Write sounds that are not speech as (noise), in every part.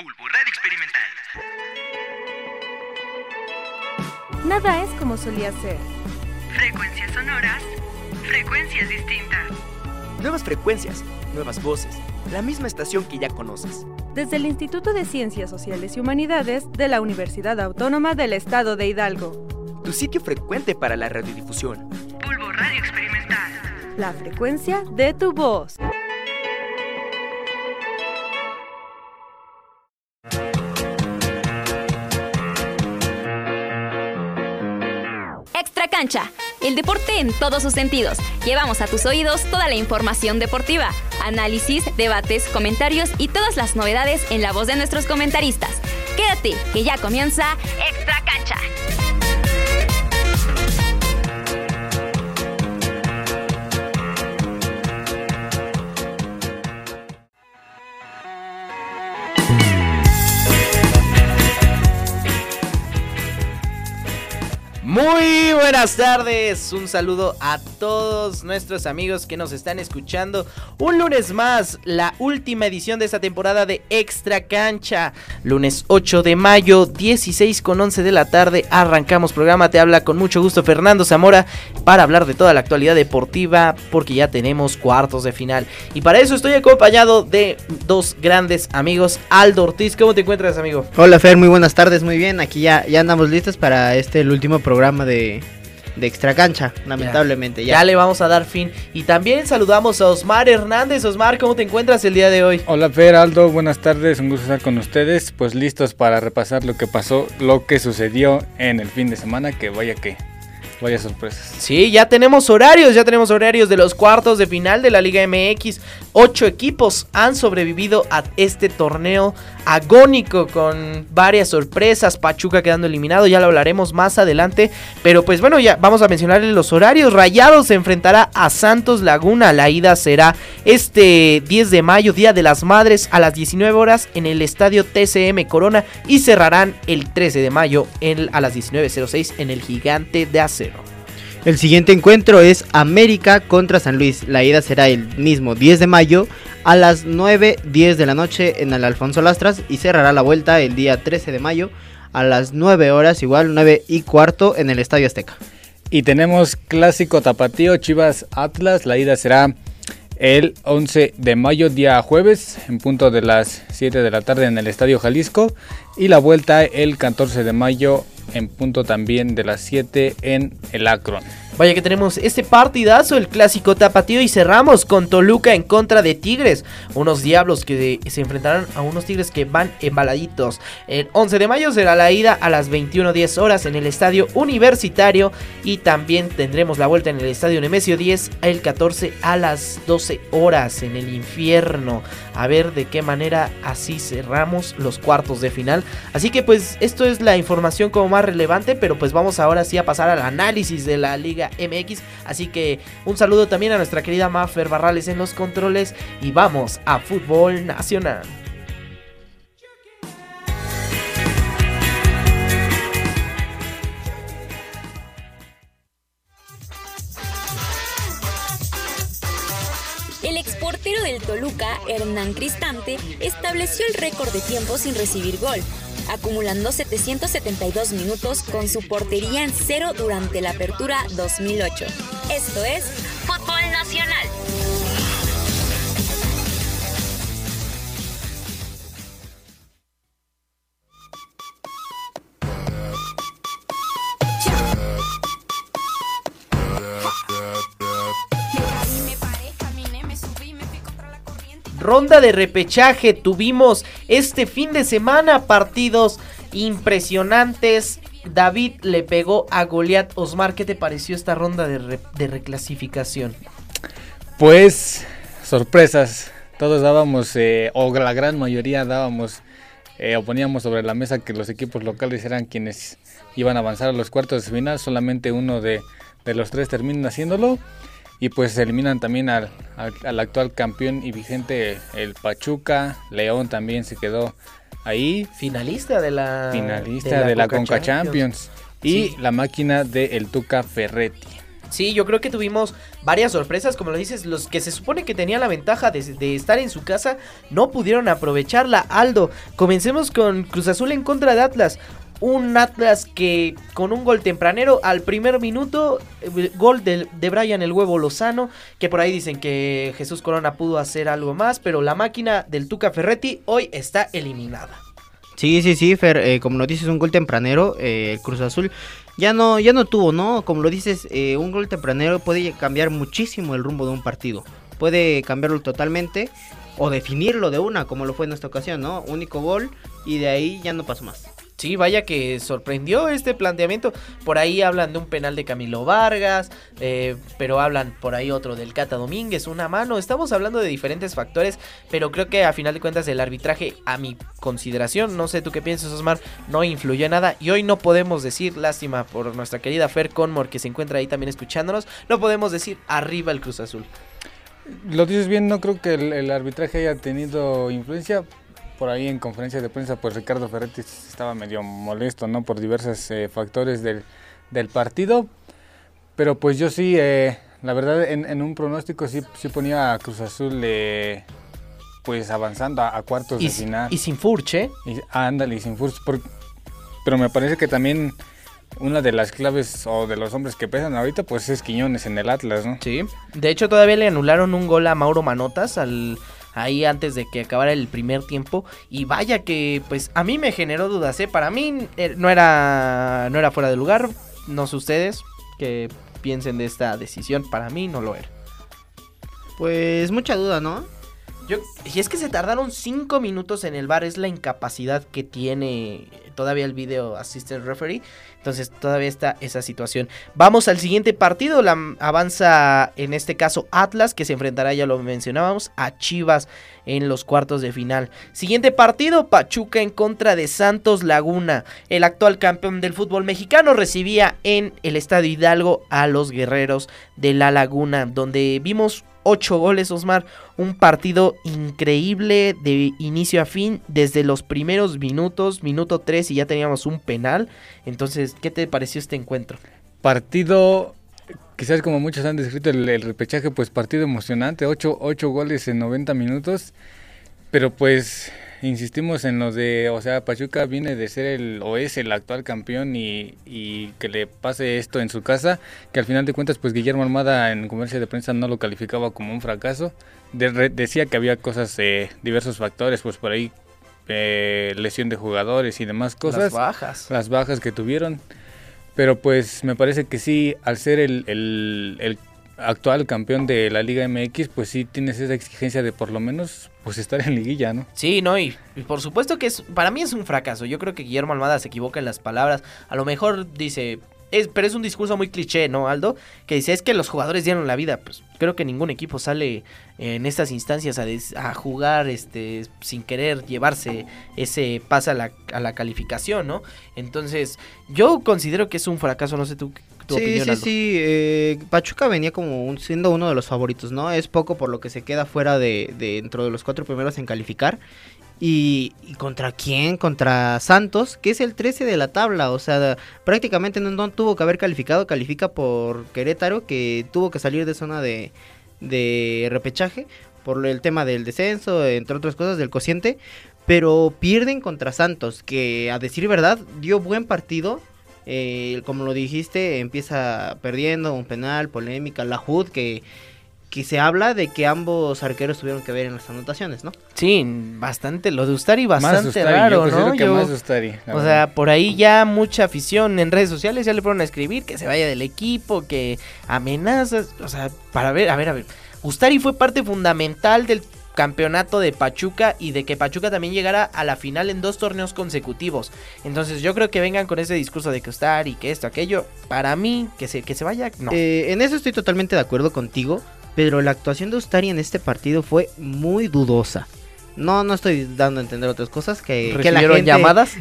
Bulbo Radio Experimental. Nada es como solía ser. Frecuencias sonoras, frecuencias distintas. Nuevas frecuencias, nuevas voces, la misma estación que ya conoces. Desde el Instituto de Ciencias Sociales y Humanidades de la Universidad Autónoma del Estado de Hidalgo. Tu sitio frecuente para la radiodifusión. Bulbo Radio Experimental. La frecuencia de tu voz. Cancha, el deporte en todos sus sentidos. Llevamos a tus oídos toda la información deportiva, análisis, debates, comentarios y todas las novedades en la voz de nuestros comentaristas. Quédate, que ya comienza buenas tardes, un saludo a todos nuestros amigos que nos están escuchando. Un lunes más, la última edición de esta temporada de Extra Cancha. Lunes 8 de mayo, 16 con 11 de la tarde, arrancamos programa. Te habla con mucho gusto Fernando Zamora para hablar de toda la actualidad deportiva porque ya tenemos cuartos de final. Y para eso estoy acompañado de dos grandes amigos. Aldo Ortiz, ¿cómo te encuentras amigo? Hola Fer, muy buenas tardes, muy bien. Aquí ya, andamos listos para este último programa de, de extra cancha, lamentablemente. Ya. ya. le vamos a dar fin. Y también saludamos a Osmar Hernández. Osmar, ¿cómo te encuentras el día de hoy? Hola Fer, Aldo, buenas tardes, un gusto estar con ustedes. Pues listos para repasar lo que pasó, lo que sucedió en el fin de semana, que vaya que Vaya sorpresas. Sí, ya tenemos horarios, ya tenemos horarios de los cuartos de final de la Liga MX. Ocho equipos han sobrevivido a este torneo agónico con varias sorpresas. Pachuca quedando eliminado, ya lo hablaremos más adelante. Pero pues bueno, ya vamos a mencionarle los horarios. Rayados se enfrentará a Santos Laguna. La ida será este 10 de mayo, Día de las Madres, a las 19 horas en el estadio TCM Corona. Y cerrarán el 13 de mayo en, a las 19.06 en el Gigante de Acero. El siguiente encuentro es América contra San Luis. La ida será el mismo 10 de mayo a las 9.10 de la noche en el Alfonso Lastras y cerrará la vuelta el día 13 de mayo a las 9 horas, igual 9 y cuarto en el Estadio Azteca. Y tenemos clásico tapatío Chivas Atlas. La ida será el 11 de mayo, día jueves, en punto de las 7 de la tarde en el Estadio Jalisco. Y la vuelta el 14 de mayo en punto también de las 7 en el Akron. Vaya que tenemos este partidazo, el clásico tapatío y cerramos con Toluca en contra de Tigres. Unos diablos que se enfrentarán a unos Tigres que van embaladitos. El 11 de mayo será la ida a las 21.10 horas en el estadio universitario y también tendremos la vuelta en el estadio Nemesio 10 el 14 a las 12 horas en el infierno. A ver de qué manera así cerramos los cuartos de final. Así que pues esto es la información como más relevante, pero pues vamos ahora sí a pasar al análisis de la liga MX. Así que un saludo también a nuestra querida Maffer Barrales en los controles y vamos a fútbol nacional. El exportero del Toluca, Hernán Cristante, estableció el récord de tiempo sin recibir gol, acumulando 772 minutos con su portería en cero durante la apertura 2008. Esto es Fútbol Nacional. Ronda de repechaje tuvimos este fin de semana partidos impresionantes. David le pegó a Goliat. Osmar, ¿qué te pareció esta ronda de, de reclasificación? Pues sorpresas. Todos dábamos, eh, o la gran mayoría dábamos, eh, o poníamos sobre la mesa que los equipos locales eran quienes iban a avanzar a los cuartos de final. Solamente uno de, de los tres termina haciéndolo. Y pues se eliminan también al, al, al, actual campeón y vigente, el Pachuca. León también se quedó ahí. Finalista de la, Finalista de la, de la Conca, Conca Champions. Champions. Y sí. la máquina de el Tuca Ferretti. Sí, yo creo que tuvimos varias sorpresas, como lo dices, los que se supone que tenían la ventaja de, de, estar en su casa no pudieron aprovecharla. Aldo, comencemos con Cruz Azul en contra de Atlas. Un Atlas que con un gol tempranero al primer minuto, eh, gol de, de Brian el huevo Lozano, que por ahí dicen que Jesús Corona pudo hacer algo más, pero la máquina del Tuca Ferretti hoy está eliminada. Sí, sí, sí, Fer, eh, como lo dices, un gol tempranero, eh, Cruz Azul ya no, ya no tuvo, ¿no? Como lo dices, un gol tempranero puede cambiar muchísimo el rumbo de un partido. Puede cambiarlo totalmente o definirlo de una, como lo fue en esta ocasión, ¿no? Único gol y de ahí ya no pasó más. Sí, vaya que sorprendió este planteamiento. Por ahí hablan de un penal de Camilo Vargas, eh, pero hablan por ahí otro del Cata Domínguez, una mano. Estamos hablando de diferentes factores, pero creo que a final de cuentas el arbitraje, a mi consideración, no sé tú qué piensas, Osmar, no influyó en nada. Y hoy no podemos decir, lástima por nuestra querida Fer Conmore que se encuentra ahí también escuchándonos, no podemos decir arriba el Cruz Azul. Lo dices bien, no creo que el arbitraje haya tenido influencia por ahí en conferencia de prensa, pues Ricardo Ferretti estaba medio molesto, ¿no? Por diversos eh, factores del, del, partido. Pero pues yo sí, eh, la verdad, en, en, un pronóstico sí, sí ponía a Cruz Azul eh, pues avanzando a, a cuartos y, de final. Y sin Furche. Y, ándale, y sin Furche. Por, pero me parece que también una de las claves o de los hombres que pesan ahorita, pues es Quiñones en el Atlas, ¿no? Sí. De hecho, todavía le anularon un gol a Mauro Manotas al ahí antes de que acabara el primer tiempo y vaya que pues a mí me generó dudas, ¿eh? Para mí eh, no era no era fuera de lugar, no sé ustedes que piensen de esta decisión, para mí no lo era. Pues mucha duda, ¿no? Y es que se tardaron 5 minutos en el bar, es la incapacidad que tiene todavía el video assistant referee. Entonces todavía está esa situación. Vamos al siguiente partido. La, avanza en este caso Atlas, que se enfrentará, ya lo mencionábamos, a Chivas en los cuartos de final. Siguiente partido, Pachuca en contra de Santos Laguna. El actual campeón del fútbol mexicano recibía en el Estadio Hidalgo a los guerreros de La Laguna, donde vimos 8 goles, Osmar. Un partido increíble de inicio a fin, desde los primeros minutos, minuto 3 y ya teníamos un penal. Entonces, ¿qué te pareció este encuentro? Partido, quizás como muchos han descrito el, el repechaje, pues partido emocionante, 8, 8 goles en 90 minutos. Pero pues insistimos en lo de, o sea, Pachuca viene de ser el, o es el actual campeón y, y, que le pase esto en su casa, que al final de cuentas, pues Guillermo Armada en comercio de prensa no lo calificaba como un fracaso, de, re, decía que había cosas, eh, diversos factores, pues por ahí eh, lesión de jugadores y demás cosas. Las bajas. Las bajas que tuvieron. Pero pues me parece que sí, al ser el, el, el actual campeón de la Liga MX, pues sí tienes esa exigencia de por lo menos pues estar en liguilla, ¿no? Sí, no, y, por supuesto que es, para mí es un fracaso. Yo creo que Guillermo Almada se equivoca en las palabras. A lo mejor dice, es, pero es un discurso muy cliché, ¿no, Aldo? Que dice, es que los jugadores dieron la vida. Pues creo que ningún equipo sale en estas instancias a, des, a jugar este, sin querer llevarse ese pase a la, a la calificación, ¿no? Entonces, yo considero que es un fracaso, no sé tú tu sí, opinión, sí, sí, eh, Pachuca venía como un, siendo uno de los favoritos, ¿no? Es poco por lo que se queda fuera de, de dentro de los cuatro primeros en calificar. Y, y, contra quién? Contra Santos, que es el 13 de la tabla. O sea, prácticamente no, no, tuvo que haber calificado. Califica por Querétaro, que tuvo que salir de zona de, de repechaje por el tema del descenso, entre otras cosas, del cociente. Pero pierden contra Santos, que a decir verdad dio buen partido. Eh, como lo dijiste, empieza perdiendo un penal, polémica, la HUD que, que se habla de que ambos arqueros tuvieron que ver en las anotaciones, ¿no? Sí, bastante, lo de Ustari bastante Ustari, raro, yo ¿no? Que yo, más Ustari, o verdad. sea, por ahí ya mucha afición en redes sociales ya le fueron a escribir que se vaya del equipo, que amenazas, o sea, para ver, a ver, a ver. Ustari fue parte fundamental del campeonato de Pachuca y de que Pachuca también llegara a la final en dos torneos consecutivos. Entonces yo creo que vengan con ese discurso de que Ustari, que esto, aquello, para mí, que se, que se vaya, no. Eh, en eso estoy totalmente de acuerdo contigo, pero la actuación de Ustari en este partido fue muy dudosa. No, no estoy dando a entender otras cosas que, que la gente, llamadas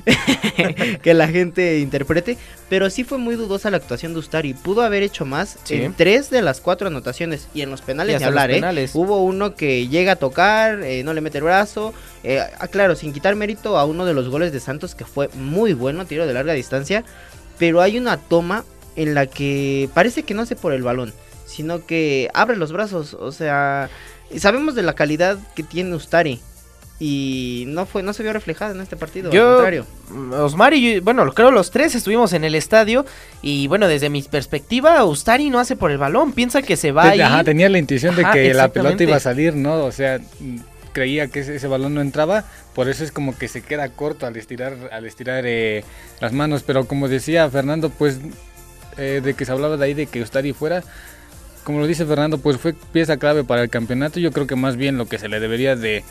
(laughs) que la gente interprete, pero sí fue muy dudosa la actuación de Ustari. Pudo haber hecho más sí. en tres de las cuatro anotaciones y en los penales de hablar, penales. ¿eh? Hubo uno que llega a tocar, eh, no le mete el brazo, eh, claro, sin quitar mérito a uno de los goles de Santos que fue muy bueno, tiro de larga distancia, pero hay una toma en la que parece que no hace por el balón, sino que abre los brazos. O sea, sabemos de la calidad que tiene Ustari. Y no fue, no se vio reflejada en este partido, Yo- al contrario. Osmar y yo, bueno, creo los tres estuvimos en el estadio y bueno, desde mi perspectiva, Ustari no hace por el balón, piensa que se va a ir. Ajá, tenía la intuición de que la pelota iba a salir, ¿no? O sea, mm, creía que ese, ese balón no entraba, por eso es como que se queda corto al estirar, al estirar eh, las manos. Pero como decía Fernando, pues eh, de que se hablaba de ahí de que Ustari fuera, como lo dice Fernando, pues fue pieza clave para el campeonato. Yo creo que más bien lo que se le debería de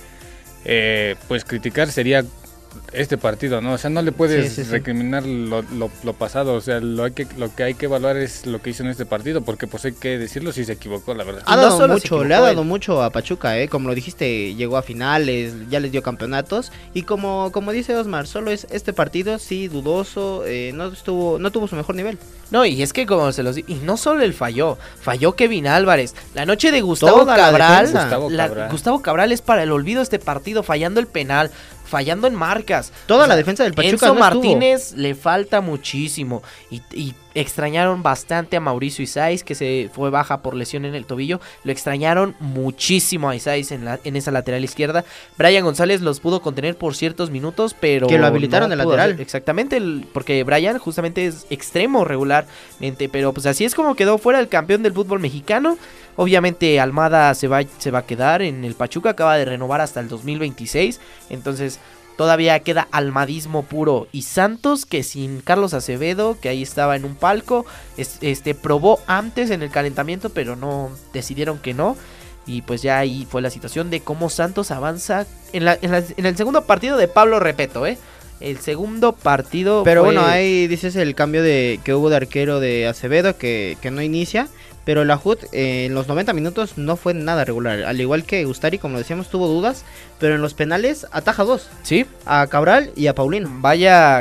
eh, pues criticar sería este partido, ¿no? O sea, no le puedes Sí, sí, sí. recriminar lo, lo- lo pasado, o sea, lo, hay que, lo que hay que evaluar es lo que hizo en este partido, porque pues hay que decirlo si se equivocó, la verdad. Ha no dado solo se mucho, le ha dado él. mucho a Pachuca, ¿eh? Como lo dijiste, llegó a finales, ya les dio campeonatos. Y como, como dice Osmar, solo es este partido, sí, dudoso, eh, no, estuvo, no tuvo su mejor nivel. No, y es que como se los y no solo él falló, falló Kevin Álvarez. La noche de Gustavo Toda la Cabral, defensa. Gustavo la- Cabral. Gustavo Cabral es para el olvido este partido, fallando el penal, fallando en marcas. Toda O sea, la defensa del Pachuca Enzo no. Martínez le falta muchísimo y, y extrañaron bastante a Mauricio Isais que se fue baja por lesión en el tobillo. Lo extrañaron muchísimo a Isais en, la, en esa lateral izquierda. Brian González los pudo contener por ciertos minutos, pero Que lo habilitaron de pudo lateral. hacer- exactamente, el- porque Brian justamente es extremo regularmente, pero pues así es como quedó fuera el campeón del fútbol mexicano. Obviamente Almada se va, se va a quedar en el Pachuca, acaba de renovar hasta el 2026, entonces todavía queda almadismo puro. Y Santos, que sin Carlos Acevedo, que ahí estaba en un palco, es- este probó antes en el calentamiento, pero no decidieron que no. Y pues ya ahí fue la situación de cómo Santos avanza en, la- en la- en el segundo partido de Pablo Repeto, ¿eh? El segundo partido. Pero fue- bueno, ahí dices el cambio de que hubo de arquero de Acevedo que, que no inicia. Pero la HUD eh, en los 90 minutos no fue nada regular. Al igual que Ustari, como decíamos, tuvo dudas. Pero en los penales ataja dos. Sí, A Cabral y a Paulino. vaya.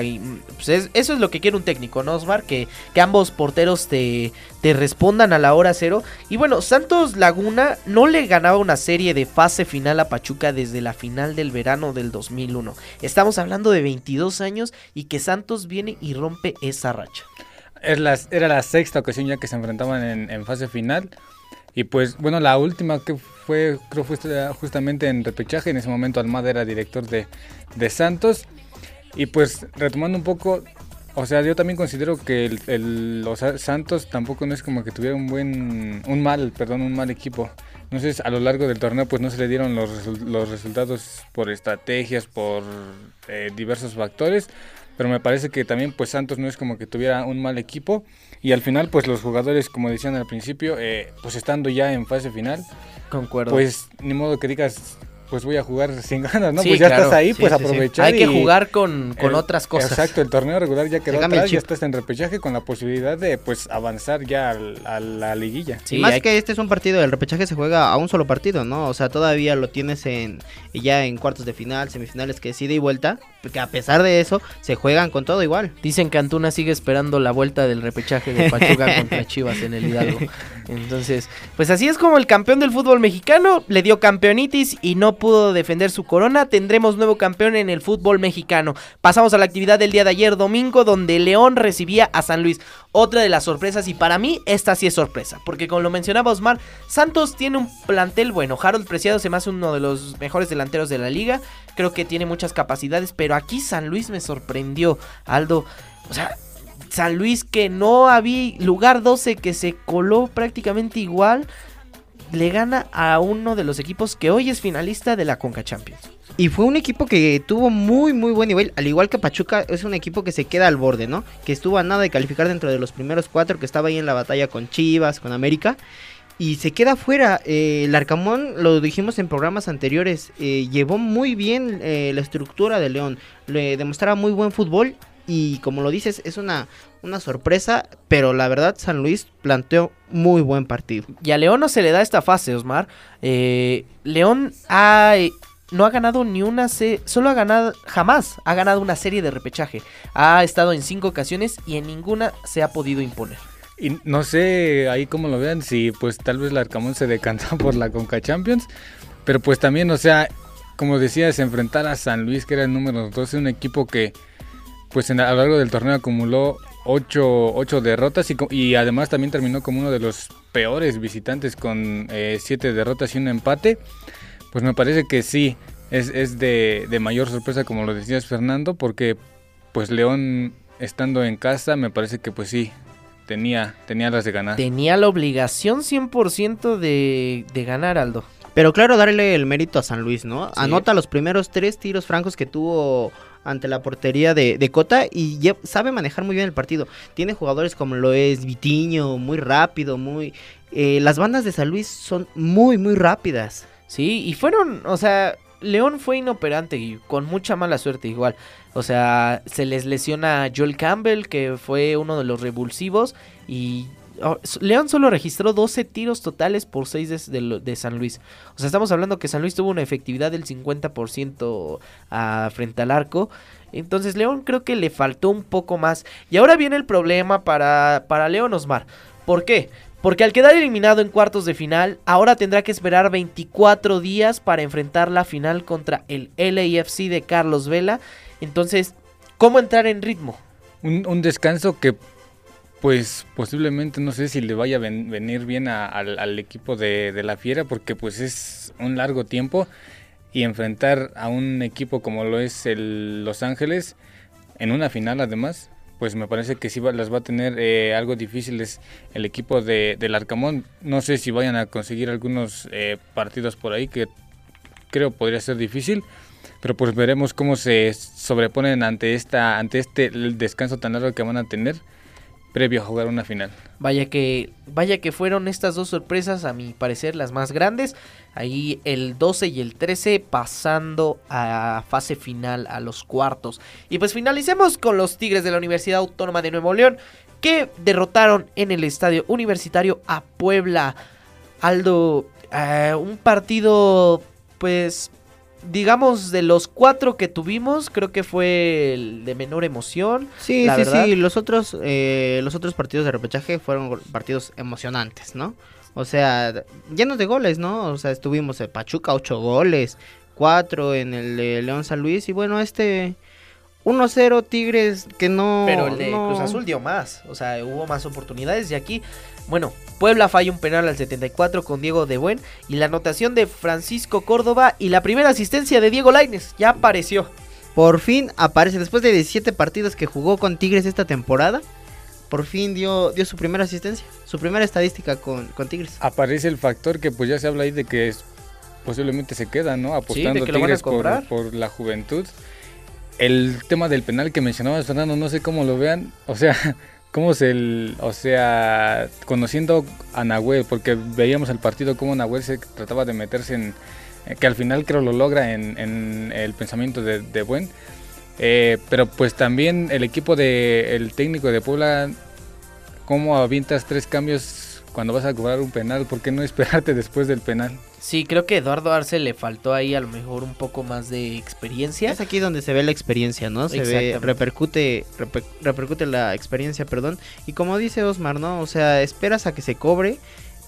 pues, es- eso es lo que quiere un técnico, ¿no, Osmar? Que, que ambos porteros te, te respondan a la hora cero. Y bueno, Santos Laguna no le ganaba una serie de fase final a Pachuca desde la final del verano del 2001. Estamos hablando de 22 años y que Santos viene y rompe esa racha. Es la- era la sexta ocasión ya que se enfrentaban en, en fase final. Y pues, bueno, la última que fue, creo fue justamente en repechaje. En ese momento Almada era director de, de Santos. Y pues, retomando un poco, o sea, yo también considero que el, el- los Sa- Santos tampoco no es como que tuviera un buen, un mal, perdón, un mal equipo. Entonces, a lo largo del torneo, pues no se le dieron los, los resultados por estrategias, por eh, diversos factores. Pero me parece que también, pues Santos no es como que tuviera un mal equipo. Y al final, pues los jugadores, como decían al principio, eh, pues estando ya en fase final, Concuerdo. pues ni modo que digas, pues voy a jugar (laughs) sin ganas, ¿no? Sí, pues ya claro. estás ahí, Sí, pues sí, sí. aprovechar. Hay que jugar con, con el- otras cosas. Exacto, el torneo regular ya quedó atrás, ya estás en repechaje con la posibilidad de pues avanzar ya al- a la liguilla. Sí, y más hay- que este es un partido, el repechaje se juega a un solo partido, ¿no? O sea, todavía lo tienes en ya en cuartos de final, semifinales, que es ida y vuelta. Porque a pesar de eso, se juegan con todo igual. Dicen que Antuna sigue esperando la vuelta del repechaje de Pachuca (laughs) contra Chivas en el Hidalgo. Entonces, pues así es como el campeón del fútbol mexicano le dio campeonitis y no pudo defender su corona. Tendremos nuevo campeón en el fútbol mexicano. Pasamos a la actividad del día de ayer domingo donde León recibía a San Luis. Otra de las sorpresas y para mí esta sí es sorpresa, porque como lo mencionaba Osmar, Santos tiene un plantel bueno. Harold Preciado se me hace uno de los mejores delanteros de la liga. Creo que tiene muchas capacidades, pero aquí San Luis me sorprendió. Aldo, o sea, San Luis que no había lugar 12 que se coló prácticamente igual, le gana a uno de los equipos que hoy es finalista de la Conca Champions. Y fue un equipo que tuvo muy, muy buen nivel. Al igual que Pachuca, es un equipo que se queda al borde, ¿no? Que estuvo a nada de calificar dentro de los primeros cuatro, que estaba ahí en la batalla con Chivas, con América. Y se queda fuera. Eh, el Arcamón, lo dijimos en programas anteriores, eh, llevó muy bien eh, la estructura de León. Le demostraba muy buen fútbol. Y como lo dices, es una, una sorpresa. Pero la verdad, San Luis planteó muy buen partido. Y a León no se le da esta fase, Osmar. Eh, León ha, no ha ganado ni una se solo ha ganado, jamás ha ganado una serie de repechaje. Ha estado en cinco ocasiones y en ninguna se ha podido imponer. Y no sé ahí cómo lo vean, si pues tal vez el Arcamón se decanta (laughs) por la Conca Champions, pero pues también, o sea, como decías, enfrentar a San Luis, que era el número 12, un equipo que pues en- a lo largo del torneo acumuló ocho, ocho derrotas y, además también terminó como uno de los peores visitantes con eh, siete derrotas y un empate. Pues me parece que sí, es, es de, de mayor sorpresa como lo decías Fernando, porque pues León estando en casa me parece que pues sí, tenía, tenía las de ganar. Tenía la obligación 100% de, de ganar, Aldo. Pero claro, darle el mérito a San Luis, ¿no? Anota los primeros tres tiros francos que tuvo ante la portería de, de Cota y sabe manejar muy bien el partido. Tiene jugadores como lo es Vitiño, muy rápido, muy... eh, las bandas de San Luis son muy, muy rápidas. Sí, y fueron, o sea, León fue inoperante y con mucha mala suerte igual. O sea, se les lesiona Joel Campbell, que fue uno de los revulsivos, y León solo registró 12 tiros totales por 6 de, San Luis. O sea, estamos hablando que San Luis tuvo una efectividad del 50% a- frente al arco. Entonces León creo que le faltó un poco más. Y ahora viene el problema para, para León Osmar. ¿Por qué? Porque al quedar eliminado en cuartos de final, ahora tendrá que esperar 24 días para enfrentar la final contra el LAFC de Carlos Vela. Entonces, ¿cómo entrar en ritmo? Un descanso que pues posiblemente no sé si le vaya a ven- venir bien a- al, equipo de, la Fiera porque pues es un largo tiempo y enfrentar a un equipo como lo es el Los Ángeles en una final además pues me parece que sí va- las va a tener eh, algo difíciles el equipo de, del Arcamón. No sé si vayan a conseguir algunos eh, partidos por ahí que creo podría ser difícil pero pues veremos cómo se sobreponen ante esta ante este descanso tan largo que van a tener previo a jugar una final. Vaya que, vaya que fueron estas dos sorpresas, a mi parecer, las más grandes. Ahí el 12 y el 13 pasando a fase final, a los cuartos. Y pues finalicemos con los Tigres de la Universidad Autónoma de Nuevo León, que derrotaron en el estadio universitario a Puebla. Aldo, eh, un partido, pues, digamos, de los cuatro que tuvimos, creo que fue el de menor emoción. Sí, La sí, verdad. sí. Los otros, eh, los otros partidos de repechaje fueron partidos emocionantes, ¿no? O sea, llenos de goles, ¿no? O sea, estuvimos en Pachuca, ocho goles, cuatro en el de León San Luis y bueno, este 1-0 Tigres que no... Pero el de no- Cruz Azul dio más, o sea, hubo más oportunidades y aquí, bueno, Puebla falla un penal al 74 con Diego de Buen y la anotación de Francisco Córdoba y la primera asistencia de Diego Laines ya apareció. Por fin aparece, después de 17 partidos que jugó con Tigres esta temporada, por fin dio, dio su primera asistencia, su primera estadística con, con Tigres. Aparece el factor que pues ya se habla ahí de que es- posiblemente se queda, ¿no? Apostando Tigres por, por la juventud. El tema del penal que mencionabas, Fernando, no sé cómo lo vean. O sea, (laughs) cómo se el, o sea, conociendo a Nahuel, porque veíamos el partido como Nahuel se trataba de meterse en, eh, que al final creo lo logra en, el pensamiento de, de Buen. Eh, pero pues también el equipo de el técnico de Puebla, cómo avientas tres cambios cuando vas a cobrar un penal, ¿por qué no esperarte (laughs) después del penal? Sí, creo que Eduardo Arce le faltó ahí a lo mejor un poco más de experiencia. Es aquí donde se ve la experiencia, ¿no? Se ve, repercute, reper- repercute la experiencia, perdón. Y como dice Osmar, ¿no? O sea, esperas a que se cobre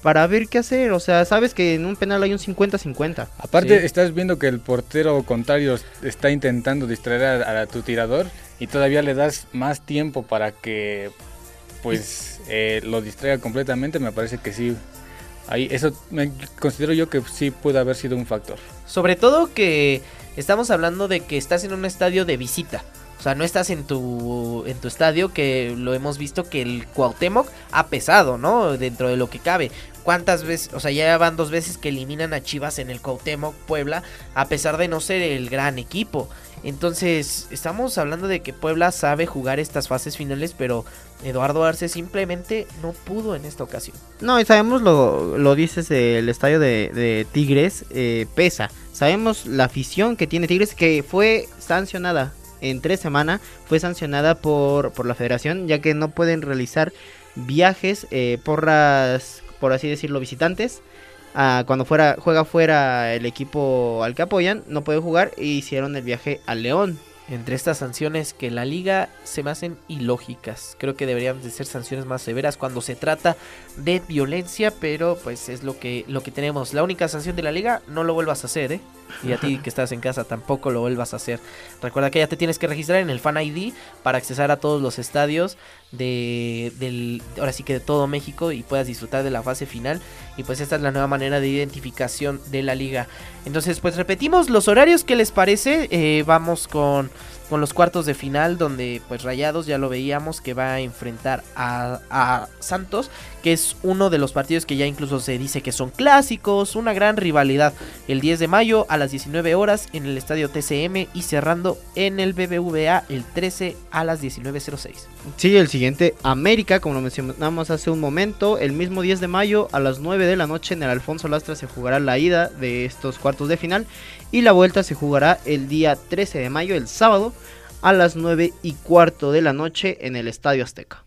para ver qué hacer. O sea, sabes que en un penal hay un 50-50. Aparte, Sí. estás viendo que el portero contrario está intentando distraer a, a tu tirador y todavía le das más tiempo para que pues eh, lo distraiga completamente. Me parece que sí. Ahí, eso me considero yo que sí puede haber sido un factor. Sobre todo que estamos hablando de que estás en un estadio de visita. O sea, no estás en tu, en tu estadio que lo hemos visto que el Cuauhtémoc ha pesado, ¿no? Dentro de lo que cabe. ¿Cuántas veces? O sea, ya van dos veces que eliminan a Chivas en el Cuauhtémoc Puebla a pesar de no ser el gran equipo. Entonces, estamos hablando de que Puebla sabe jugar estas fases finales, pero Eduardo Arce simplemente no pudo en esta ocasión. No, y sabemos lo, lo dices del estadio de, Tigres, eh, pesa. Sabemos la afición que tiene Tigres, que fue sancionada en tres semanas, fue sancionada por, por la federación, ya que no pueden realizar viajes eh, por las, por así decirlo, visitantes. Ah, cuando fuera juega fuera el equipo al que apoyan, no puede jugar y hicieron el viaje a León. Entre estas sanciones que la liga se me hacen ilógicas. Creo que deberían de ser sanciones más severas cuando se trata de violencia, pero pues es lo que, lo que tenemos. La única sanción de la liga, no lo vuelvas a hacer, ¿eh? Y a ti que estás en casa tampoco lo vuelvas a hacer. Recuerda que ya te tienes que registrar en el Fan ID para accesar a todos los estadios de del ahora sí que de todo México y puedas disfrutar de la fase final y pues esta es la nueva manera de identificación de la liga. Entonces pues repetimos los horarios que les parece. Eh, vamos con con los cuartos de final donde pues Rayados ya lo veíamos que va a enfrentar a, Santos que es uno de los partidos que ya incluso se dice que son clásicos una gran rivalidad. El 10 de mayo a las 19 horas en el estadio TCM y cerrando en el BBVA el 13 a las 19.06 Sí, el siguiente América como lo mencionamos hace un momento el mismo 10 de mayo a las 9 de la noche en el Alfonso Lastra se jugará la ida de estos cuartos de final y la vuelta se jugará el día 13 de mayo, el sábado, a las 9 y cuarto de la noche en el Estadio Azteca.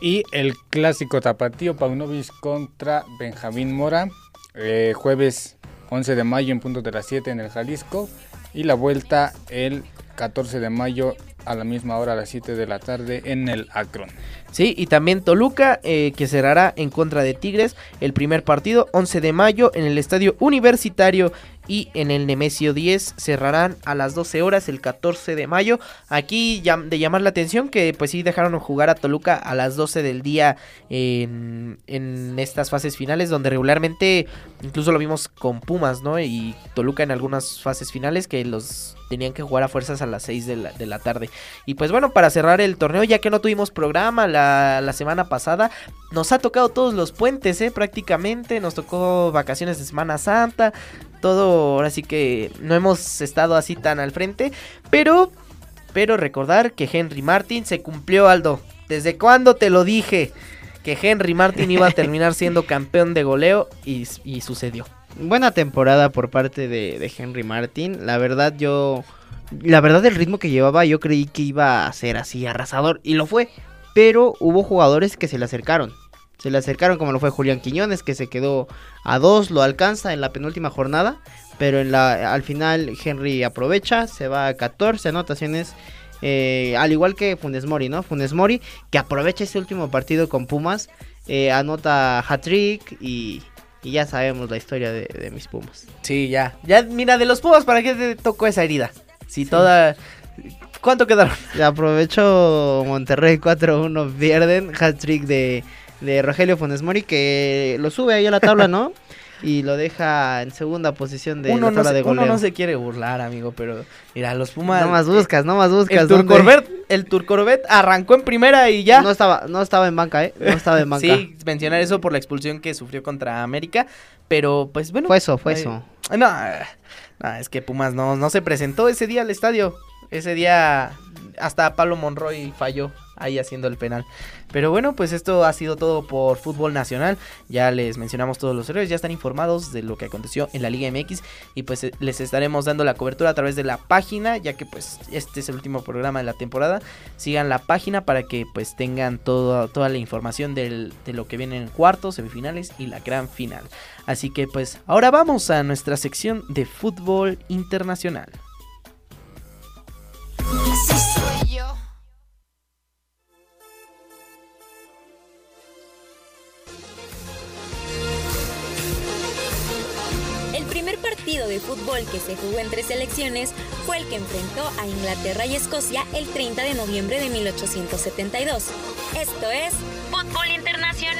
Y el clásico tapatío Paunovic contra Benjamín Mora, eh, jueves 11 de mayo en punto de las 7 en el Jalisco. Y la vuelta el 14 de mayo a la misma hora a las 7 de la tarde en el Akron. Sí, y también Toluca eh, que cerrará en contra de Tigres el primer partido 11 de mayo en el Estadio Universitario y en el Nemesio 10 cerrarán a las 12 horas el 14 de mayo. Aquí de llamar la atención que pues sí dejaron jugar a Toluca a las 12 del día en, en estas fases finales donde regularmente incluso lo vimos con Pumas, ¿no? Y Toluca en algunas fases finales que los tenían que jugar a fuerzas a las 6 de la, de la tarde. Y pues bueno, para cerrar el torneo, ya que no tuvimos programa la, la semana pasada, nos ha tocado todos los puentes, ¿eh? Prácticamente, nos tocó vacaciones de Semana Santa, todo, ahora sí que no hemos estado así tan al frente, pero, pero recordar que Henry Martin se cumplió, Aldo. ¿Desde cuándo te lo dije? Que Henry Martin iba a terminar siendo campeón de goleo y, sucedió. Buena temporada por parte de, de Henry Martin. La verdad yo... La verdad el ritmo que llevaba yo creí que iba a ser así arrasador y lo fue. Pero hubo jugadores que se le acercaron. Se le acercaron como lo fue Julián Quiñones, que se quedó a dos, lo alcanza en la penúltima jornada. Pero en la, al final Henry aprovecha, se va a 14 anotaciones. Eh, al igual que Funes Mori, ¿no? Funes Mori, que aprovecha ese último partido con Pumas, eh, anota hat-trick y, y, ya sabemos la historia de, mis Pumas. Sí, ya. Ya, mira, de los Pumas, ¿para qué te tocó esa herida? Si toda... ¿Cuánto quedaron? (laughs) Aprovecho Monterrey 4-1, pierden hat-trick de de Rogelio Funes Mori que lo sube ahí a la tabla, ¿no? (laughs) y lo deja en segunda posición de la tabla de goleo. Uno no se quiere burlar, amigo, pero mira, los Pumas. No más buscas, no más buscas. El Turcorvet, el Turcorvet arrancó en primera y ya. No estaba, no estaba en banca, ¿eh? No estaba en (laughs) banca. sí, mencionar eso por la expulsión que sufrió contra América, pero pues bueno. Fue eso, fue eso. No, no, es que Pumas no, no se presentó ese día al estadio. Ese día hasta Pablo Monroy falló ahí haciendo el penal. Pero bueno, pues esto ha sido todo por fútbol nacional. Ya les mencionamos todos los errores, ya están informados de lo que aconteció en la Liga MX y pues eh, les estaremos dando la cobertura a través de la página, ya que pues este es el último programa de la temporada. Sigan la página para que pues tengan toda la información de lo que viene en cuartos, semifinales y la gran final. Así que pues ahora vamos a nuestra sección de fútbol internacional. De fútbol que se jugó entre selecciones fue el que enfrentó a Inglaterra y Escocia el 30 de noviembre de 1872. Esto es Fútbol Internacional.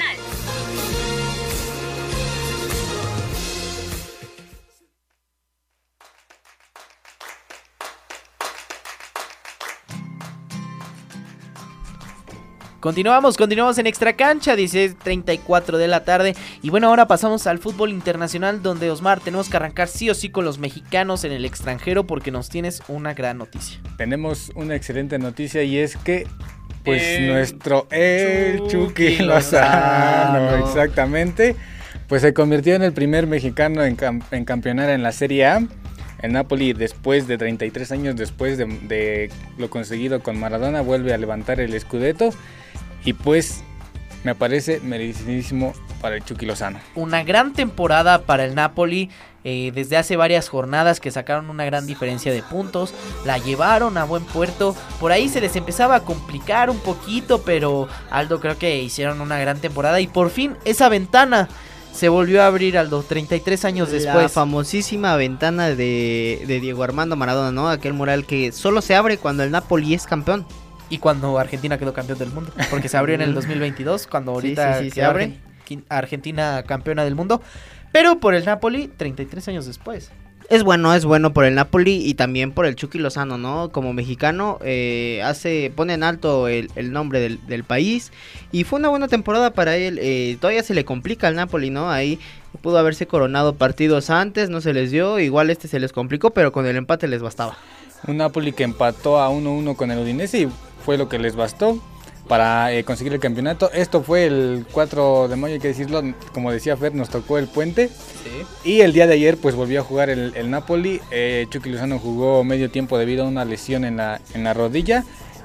Continuamos, continuamos en Extra Cancha, 16.34 de la tarde. Y bueno, ahora pasamos al fútbol internacional, donde Osmar tenemos que arrancar sí o sí con los mexicanos en el extranjero, porque nos tienes una gran noticia. Tenemos una excelente noticia y es que, pues, nuestro El Chucky, Lozano, exactamente, pues se convirtió en el primer mexicano en, en campeonar en la Serie A. El Napoli, después de 33 años después de, de, lo conseguido con Maradona, vuelve a levantar el Scudetto y pues me parece merecidísimo para el Chucky Lozano. Una gran temporada para el Napoli. Eh, desde hace varias jornadas que sacaron una gran diferencia de puntos, la llevaron a buen puerto, por ahí se les empezaba a complicar un poquito, pero Aldo creo que hicieron una gran temporada y por fin esa ventana se volvió a abrir Aldo 33 años La después. famosísima ventana de, de Diego Armando Maradona, ¿no? Aquel mural que solo se abre cuando el Napoli es campeón. Y cuando Argentina quedó campeón del mundo. Porque se abrió en el (laughs) 2022, cuando ahorita sí, sí, se abre. Argen- Argentina campeona del mundo. Pero por el Napoli, 33 años después. Es bueno, es bueno por el Napoli y también por el Chucky Lozano, ¿no? Como mexicano, eh, hace, pone en alto el, el nombre del, del país y fue una buena temporada para él. eh, todavía se le complica al Napoli, ¿no? Ahí pudo haberse coronado partidos antes, no se les dio, igual este se les complicó, pero con el empate les bastaba. Un Napoli que empató a 1-1 con el Udinese y fue lo que les bastó para eh, conseguir el campeonato. Esto fue el 4 de mayo, hay que decirlo, como decía Fer, nos tocó el puente. Y el día de ayer pues volvió a jugar el, el Napoli. Eh, Chucky Lozano jugó medio tiempo debido a una lesión en la, en la rodilla,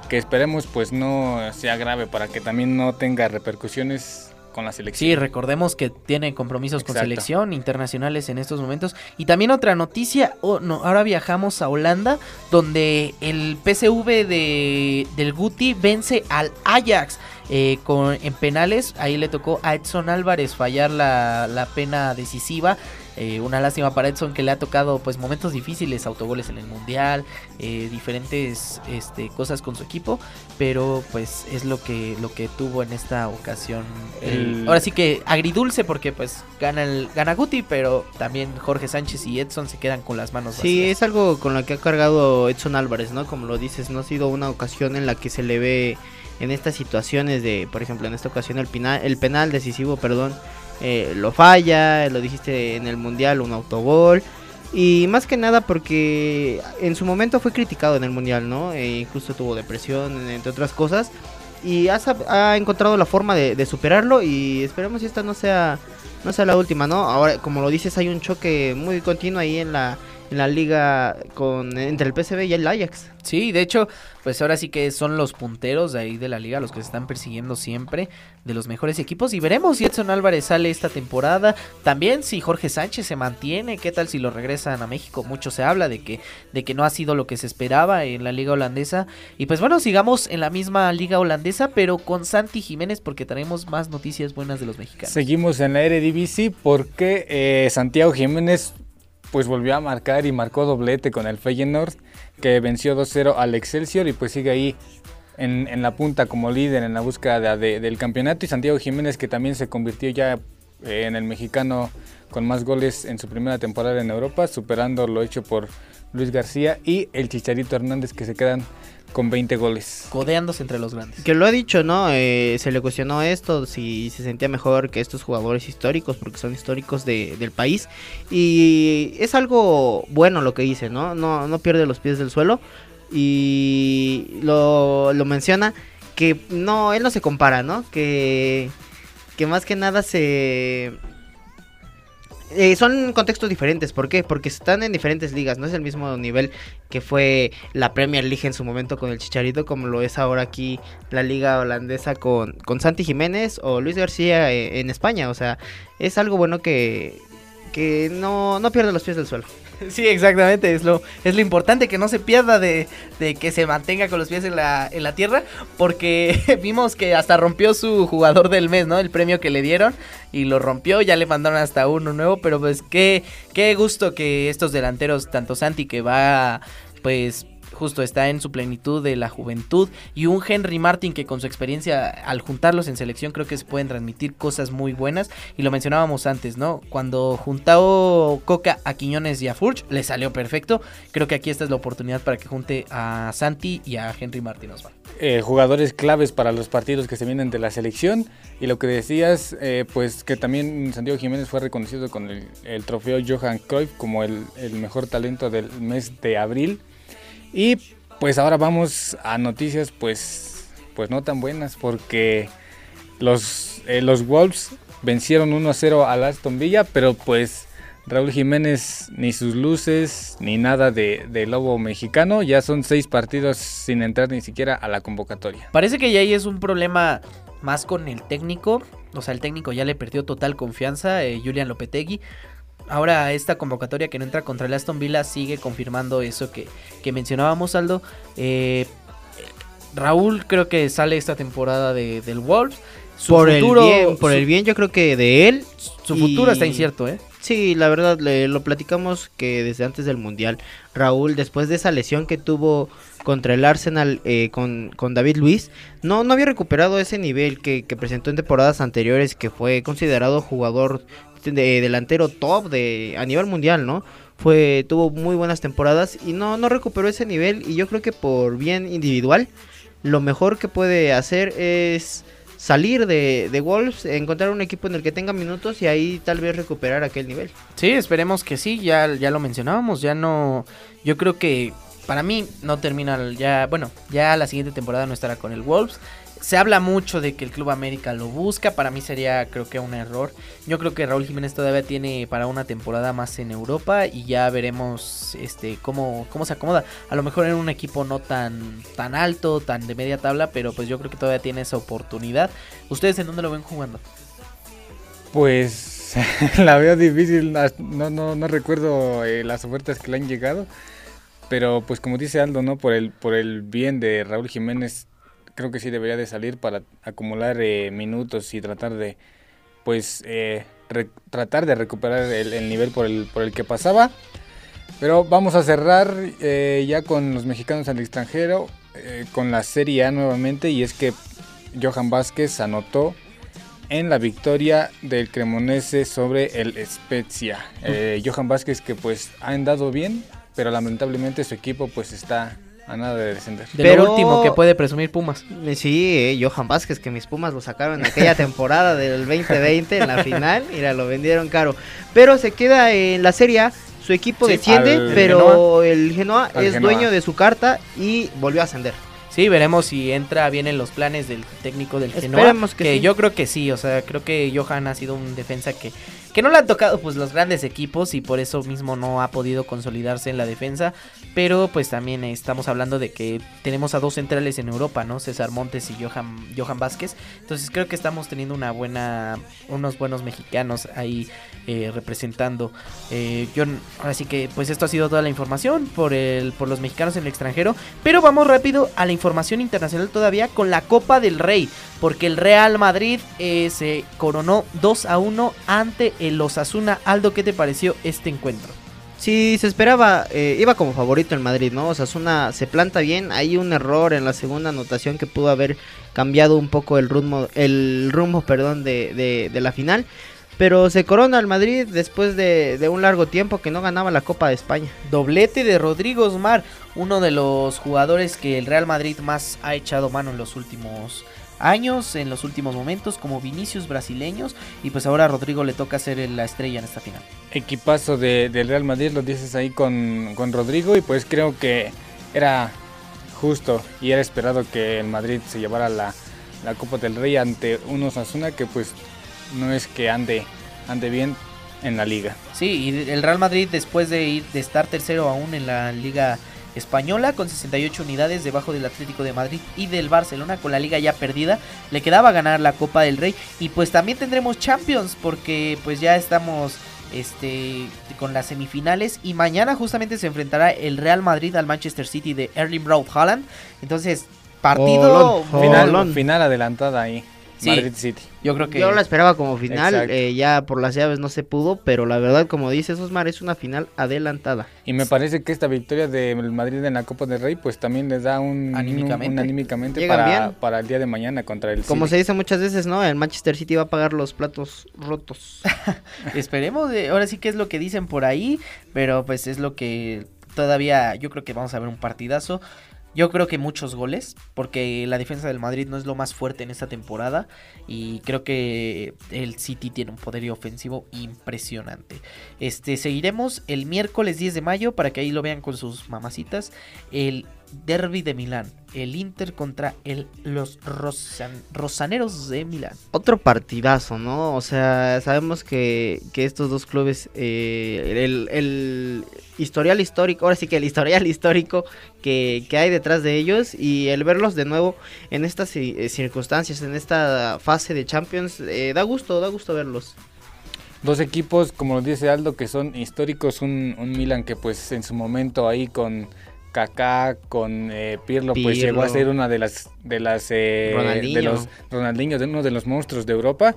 que esperemos pues no sea grave para que también no tenga repercusiones con la selección. Sí, recordemos que tiene compromisos con selección internacionales en estos momentos. Y también otra noticia, oh, no, ahora viajamos a Holanda, donde el PSV de, del Guti vence al Ajax eh, con, en penales. Ahí le tocó a Edson Álvarez fallar la, la pena decisiva. Eh, una lástima para Edson que le ha tocado pues momentos difíciles, autogoles en el mundial, eh, diferentes este, cosas con su equipo, pero pues es lo que lo que tuvo en esta ocasión. el- El- ahora sí que agridulce porque pues gana el gana Guti, pero también Jorge Sánchez y Edson se quedan con las manos Sí, vacías. es algo con lo que ha cargado Edson Álvarez, ¿no? Como lo dices, no ha sido una ocasión en la que se le ve en estas situaciones de, por ejemplo, en esta ocasión el penal, el penal decisivo, perdón, eh, lo falla, lo dijiste en el mundial, un autogol. Y más que nada porque en su momento fue criticado en el mundial, ¿no? E incluso tuvo depresión, entre otras cosas. Y ha, sab- ha encontrado la forma de, de superarlo y esperemos que esta no sea, no sea la última, ¿no? Ahora, como lo dices, hay un choque muy continuo ahí en la, en la liga con entre el PSV y el Ajax. Sí, de hecho, pues ahora sí que son los punteros de ahí de la liga los que se están persiguiendo siempre de los mejores equipos y veremos si Edson Álvarez sale esta temporada, también si Jorge Sánchez se mantiene, qué tal si lo regresan a México, mucho se habla de que de que no ha sido lo que se esperaba en la liga holandesa y pues bueno, sigamos en la misma liga holandesa, pero con Santi Jiménez porque tenemos más noticias buenas de los mexicanos. Seguimos en la Eredivisie porque eh, Santiago Jiménez pues volvió a marcar y marcó doblete con el Feyenoord que venció 2-0 al Excelsior y pues sigue ahí en, en la punta como líder en la búsqueda de- de- del campeonato. Y Santiago Jiménez que también se convirtió ya eh, en el mexicano con más goles en su primera temporada en Europa superando lo hecho por Luis García y el Chicharito Hernández que se quedan con 20 goles. Codeándose entre los grandes. Que lo ha dicho, ¿no? Eh, se le cuestionó esto, si se sentía mejor que estos jugadores históricos, porque son históricos de- del país. Y es algo bueno lo que dice, ¿no? No, no pierde los pies del suelo. Y lo, lo menciona que no, él no se compara, ¿no? Que, que más que nada se... eh, son contextos diferentes, ¿por qué? Porque están en diferentes ligas, no es el mismo nivel que fue la Premier League en su momento con el Chicharito, como lo es ahora aquí la liga holandesa con, con Santi Jiménez o Luis García eh, en España, o sea, es algo bueno que, que no, no pierde los pies del suelo. (laughs) Sí, exactamente, es lo, es lo importante que no se pierda de, de que se mantenga con los pies en la, en la tierra, porque (laughs) vimos que hasta rompió su jugador del mes, ¿no? El premio que le dieron y lo rompió, ya le mandaron hasta uno nuevo, pero pues qué, qué gusto que estos delanteros, tanto Santi que va pues justo está en su plenitud de la juventud y un Henry Martin que con su experiencia al juntarlos en selección creo que se pueden transmitir cosas muy buenas y lo mencionábamos antes, ¿no? Cuando juntó Coca a Quiñones y a Furch le salió perfecto, creo que aquí esta es la oportunidad para que junte a Santi y a Henry Martin Osvaldo. eh, jugadores claves para los partidos que se vienen de la selección. Y lo que decías, eh, pues que también Santiago Jiménez fue reconocido con el, trofeo Johan Cruyff como el mejor talento del mes de abril. Y pues ahora vamos a noticias pues, pues no tan buenas porque los, eh, los Wolves vencieron 1-0 al Aston Villa, pero pues Raúl Jiménez ni sus luces ni nada de, lobo mexicano. Ya son seis partidos sin entrar ni siquiera a la convocatoria. Parece que ya ahí es un problema más con el técnico. O sea, el técnico ya le perdió total confianza, eh, Julian Lopetegui. Ahora esta convocatoria que no entra contra el Aston Villa sigue confirmando eso que, que mencionábamos, Aldo. Eh, Raúl creo que sale esta temporada de, del Wolves. su por futuro, el bien, por su- el bien yo creo que de él. su futuro está incierto, ¿eh? Sí, la verdad, le- lo platicamos que desde antes del Mundial, Raúl, después de esa lesión que tuvo contra el Arsenal eh, con, con David Luis, no, no había recuperado ese nivel que, que presentó en temporadas anteriores, que fue considerado jugador de, delantero top de a nivel mundial, ¿no? Fue, tuvo muy buenas temporadas y no, no recuperó ese nivel y yo creo que por bien individual, lo mejor que puede hacer es salir de, de Wolves, encontrar un equipo en el que tenga minutos y ahí tal vez recuperar aquel nivel. Sí, esperemos que sí, ya, ya lo mencionábamos, ya no, yo creo que para mí no termina, ya, bueno, ya la siguiente temporada no estará con el Wolves. Se habla mucho de que el Club América lo busca, para mí sería creo que un error. Yo creo que Raúl Jiménez todavía tiene para una temporada más en Europa y ya veremos este cómo, cómo se acomoda. A lo mejor en un equipo no tan, tan alto, tan de media tabla, pero pues yo creo que todavía tiene esa oportunidad. ¿Ustedes en dónde lo ven jugando? Pues (laughs) la veo difícil, as- no, no, no recuerdo eh, las ofertas que le han llegado, pero pues como dice Aldo, ¿no? Por el, por el bien de Raúl Jiménez, creo que sí debería de salir para acumular eh, minutos y tratar de, pues, eh, re- tratar de recuperar el, el nivel por el, por el que pasaba. Pero vamos a cerrar eh, ya con los mexicanos al extranjero, con la Serie A nuevamente, y es que Johan Vázquez anotó en la victoria del Cremonese sobre el Spezia. Johan Vázquez que pues ha andado bien, pero lamentablemente su equipo pues está a nada de descender. De Pero- lo último que puede presumir Pumas. Sí, eh, Johan Vázquez, que mis Pumas lo sacaron en aquella temporada del 2020 en la final, mira, lo vendieron caro. Pero se queda en la Serie A, su equipo Sí, desciende, al pero el Genoa es Genoa. dueño de su carta y volvió a ascender. Sí, veremos si entra bien en los planes del técnico del Genoa. Esperemos que sí. yo creo que sí, o sea, creo que Johan ha sido un defensa que, que no le han tocado pues los grandes equipos y por eso mismo no ha podido consolidarse en la defensa. Pero pues también estamos hablando de que tenemos a dos centrales en Europa, ¿no? César Montes y Johan, Johan Vázquez. Entonces creo que estamos teniendo una buena, unos buenos mexicanos ahí eh, representando. Eh, yo, ahora sí que pues esto ha sido toda la información por, el, por los mexicanos en el extranjero. Pero vamos rápido a la información internacional todavía con la Copa del Rey. Porque el Real Madrid eh, se coronó 2 a 1 ante el Osasuna. Aldo, ¿qué te pareció este encuentro? Sí, se esperaba, eh, iba como favorito el Madrid, ¿no? Osasuna se planta bien, hay un error en la segunda anotación que pudo haber cambiado un poco el rumbo, el rumbo perdón, de, de- de la final. Pero se corona el Madrid después de, de un largo tiempo que no ganaba la Copa de España. Doblete de Rodrigo Osmar, uno de los jugadores que el Real Madrid más ha echado mano en los últimos años, en los últimos momentos, como Vinicius brasileños. Y pues ahora a Rodrigo le toca ser la estrella en esta final. Equipazo de, del Real Madrid, lo dices ahí con, con Rodrigo y pues creo que era justo y era esperado que el Madrid se llevara la, la Copa del Rey ante un Osasuna que pues no es que ande, ande bien en la liga. Sí, y el Real Madrid después de ir de estar tercero aún en la Liga Española con 68 unidades debajo del Atlético de Madrid y del Barcelona con la liga ya perdida, le quedaba ganar la Copa del Rey y pues también tendremos Champions porque pues ya estamos este con las semifinales y mañana justamente se enfrentará el Real Madrid al Manchester City de Erling Braut Haaland. Entonces, partido Final, adelantada ahí, Sí. Madrid City. Yo creo que Yo la esperaba como final, eh, ya por las llaves no se pudo, pero la verdad, como dices Osmar, es una final adelantada. Y me parece que esta victoria del Madrid en la Copa del Rey pues también les da un Anímicamente. un- un anímicamente Llegan para, para el día de mañana contra el Como se dice muchas veces, ¿no? El Manchester City va a pagar los platos rotos. (laughs) Esperemos, eh, ahora sí que es lo que dicen por ahí, pero pues es lo que todavía yo creo que vamos a ver un partidazo. Yo creo que muchos goles, porque la defensa del Madrid no es lo más fuerte en esta temporada y creo que el City tiene un poderío ofensivo impresionante. Este seguiremos el miércoles 10 de mayo para que ahí lo vean con sus mamacitas, el Derby de Milán, el Inter contra el los Rosan- Rosaneros de Milán. Otro partidazo, ¿no? O sea, sabemos que, que estos dos clubes, eh, el, el historial histórico, ahora sí que el historial histórico que, que hay detrás de ellos y el verlos de nuevo en estas eh, circunstancias, en esta fase de Champions, eh, da gusto, da gusto verlos. Dos equipos, como lo dice Aldo, que son históricos, un, un Milan que pues en su momento ahí con, Kaká, con eh, Pirlo, pues llegó a ser una de las de las eh, Ronaldinho. de los Ronaldinho, de uno de los monstruos de Europa,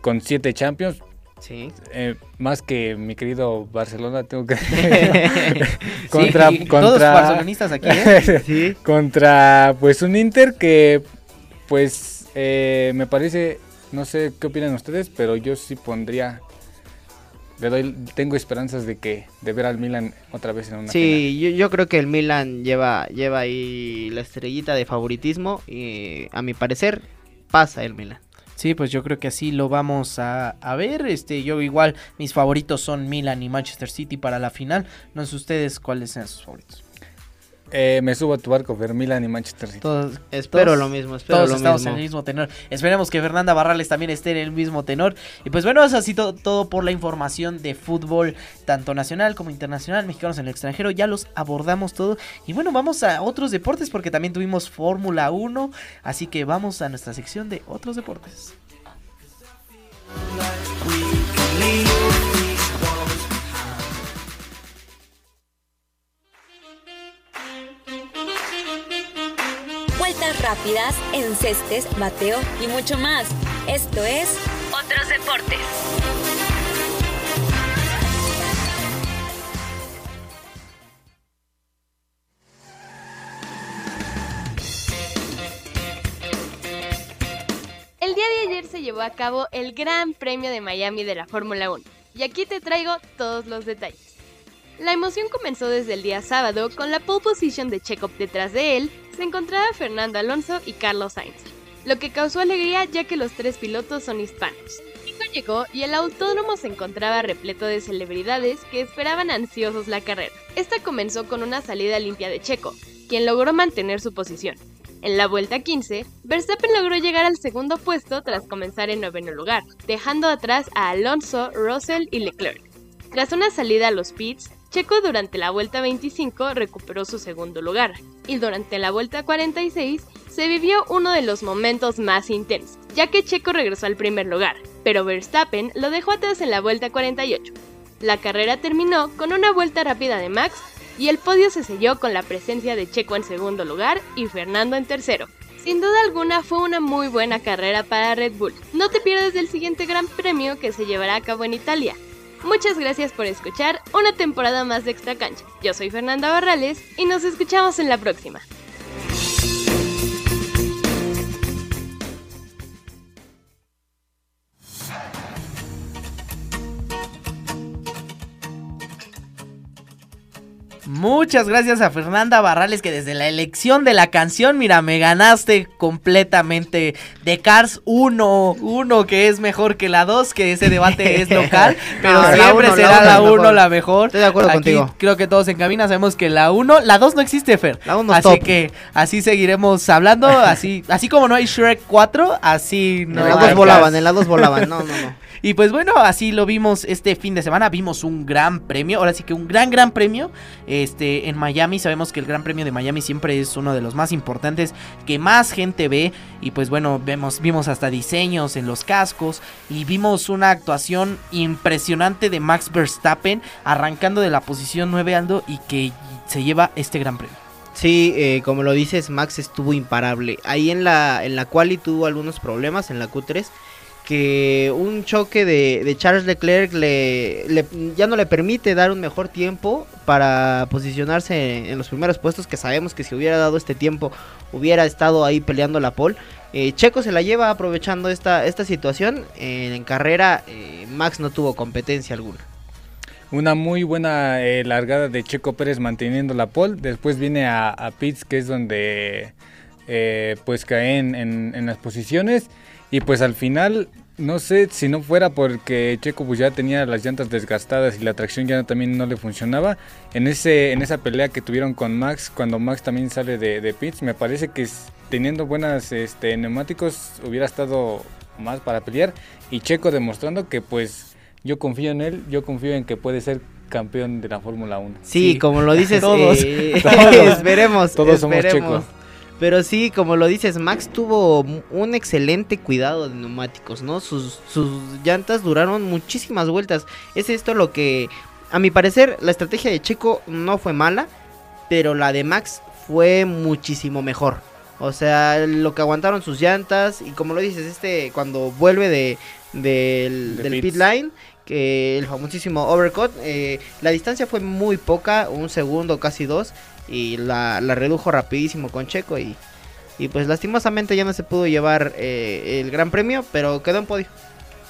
con siete Champions, Sí. eh, más que mi querido Barcelona, tengo que (laughs) contra Sí, y Todos contra barcelonistas aquí, ¿eh? (laughs) sí. contra pues un Inter que pues eh, me parece no sé qué opinan ustedes pero yo sí pondría le doy tengo esperanzas de que de ver al Milan otra vez en una final. Sí, yo, yo creo que el Milan lleva, lleva ahí la estrellita de favoritismo y a mi parecer pasa el Milan. Sí, pues yo creo que así lo vamos a, a ver. Este, yo igual, mis favoritos son Milan y Manchester City para la final. No sé ustedes cuáles sean sus favoritos. Eh, me subo a tu barco ver Milan y Manchester City Todos, Espero Todos- lo mismo, espero todos lo estamos mismo. en el mismo tenor. Esperemos que Fernanda Barrales también esté en el mismo tenor. Y pues bueno, eso así to- todo por la información de fútbol, tanto nacional como internacional, mexicanos en el extranjero. Ya los abordamos todo. Y bueno, vamos a otros deportes porque también tuvimos Fórmula 1. Así que vamos a nuestra sección de otros deportes. Rápidas, encestes, bateo y mucho más. Esto es Otros deportes. El día de ayer se llevó a cabo el Gran Premio de Miami de la Fórmula 1 y aquí te traigo todos los detalles. La emoción comenzó desde el día sábado con la pole position de Checo detrás de él, se encontraba Fernando Alonso y Carlos Sainz, lo que causó alegría ya que los tres pilotos son hispanos. Checo llegó y el autódromo se encontraba repleto de celebridades que esperaban ansiosos la carrera. Esta comenzó con una salida limpia de Checo, quien logró mantener su posición. En la vuelta 15, Verstappen logró llegar al segundo puesto tras comenzar en noveno lugar, dejando atrás a Alonso, Russell y Leclerc. Tras una salida a los pits, Checo durante la vuelta 25 recuperó su segundo lugar, y durante la vuelta 46 se vivió uno de los momentos más intensos, ya que Checo regresó al primer lugar, pero Verstappen lo dejó atrás en la vuelta 48. La carrera terminó con una vuelta rápida de Max y el podio se selló con la presencia de Checo en segundo lugar y Fernando en tercero. Sin duda alguna fue una muy buena carrera para Red Bull. No te pierdas del siguiente gran premio que se llevará a cabo en Italia. Muchas gracias por escuchar una temporada más de Extra Cancha. Yo soy Fernanda Barrales y nos escuchamos en la próxima. Muchas gracias a Fernanda Barrales que desde la elección de la canción, mira, me ganaste completamente de Cars 1, 1 que es mejor que la 2, que ese debate es local, (laughs) pero No, la siempre uno, la será uno la es 1 mejor. la mejor. Estoy de acuerdo Aquí contigo. Creo que todos en cabina sabemos que la 1, la 2 no existe, Fer. La así top. que así seguiremos hablando, así así como no hay Shrek 4, así no en dos Cars. volaban, en las dos volaban. No, no, no. Y pues bueno, así lo vimos este fin de semana. Vimos un gran premio. Ahora sí que un gran, gran premio. Este, en Miami. Sabemos que el Gran Premio de Miami siempre es uno de los más importantes. Que más gente ve. Y pues bueno, vemos, vimos hasta diseños en los cascos. Y vimos una actuación impresionante de Max Verstappen. Arrancando de la posición 9 Aldo. Y que se lleva este gran premio. Sí, eh, como lo dices, Max estuvo imparable. Ahí en la, en la quali tuvo algunos problemas en la Q3. Que un choque de, Charles Leclerc le, ya no le permite dar un mejor tiempo para posicionarse en los primeros puestos. Que sabemos que si hubiera dado este tiempo hubiera estado ahí peleando la pole. Eh, Checo se la lleva aprovechando esta, esta situación. En carrera, eh, Max no tuvo competencia alguna. Una muy buena eh, largada de Checo Pérez manteniendo la pole. Después viene a, a Pitts, que es donde pues cae en, en- en las posiciones. Y pues al final, no sé si no fuera porque Checo pues ya tenía las llantas desgastadas y la tracción ya también no le funcionaba. En, ese, en esa pelea que tuvieron con Max, cuando Max también sale de, de Pitts, me parece que teniendo buenas este, neumáticos hubiera estado más para pelear. Y Checo demostrando que pues yo confío en él, yo confío en que puede ser campeón de la Fórmula 1. Sí, Sí. como lo dices, (laughs) Todos. eh, Todos. (laughs) esperemos, Todos somos esperemos. Pero sí, como lo dices, Max tuvo un excelente cuidado de neumáticos, ¿no? Sus, sus llantas duraron muchísimas vueltas. Es esto lo que, a mi parecer, la estrategia de Checo no fue mala. pero la de Max fue muchísimo mejor. O sea, lo que aguantaron sus llantas y como lo dices, este cuando vuelve de, del, De del pits. pit line, que el famosísimo overcut, eh, la distancia fue muy poca, un segundo, casi dos, y la, la redujo rapidísimo con Checo y, y pues lastimosamente ya no se pudo llevar eh, el gran premio, pero quedó en podio.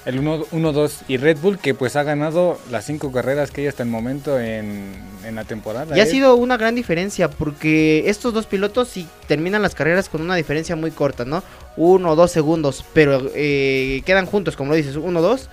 El 1-2 y Red Bull que pues ha ganado las cinco carreras que hay hasta el momento en, en la temporada. Y ha ¿eh? sido una gran diferencia porque estos dos pilotos sí terminan las carreras con una diferencia muy corta, ¿no? Uno o dos segundos, pero eh, quedan juntos, como lo dices, uno o dos.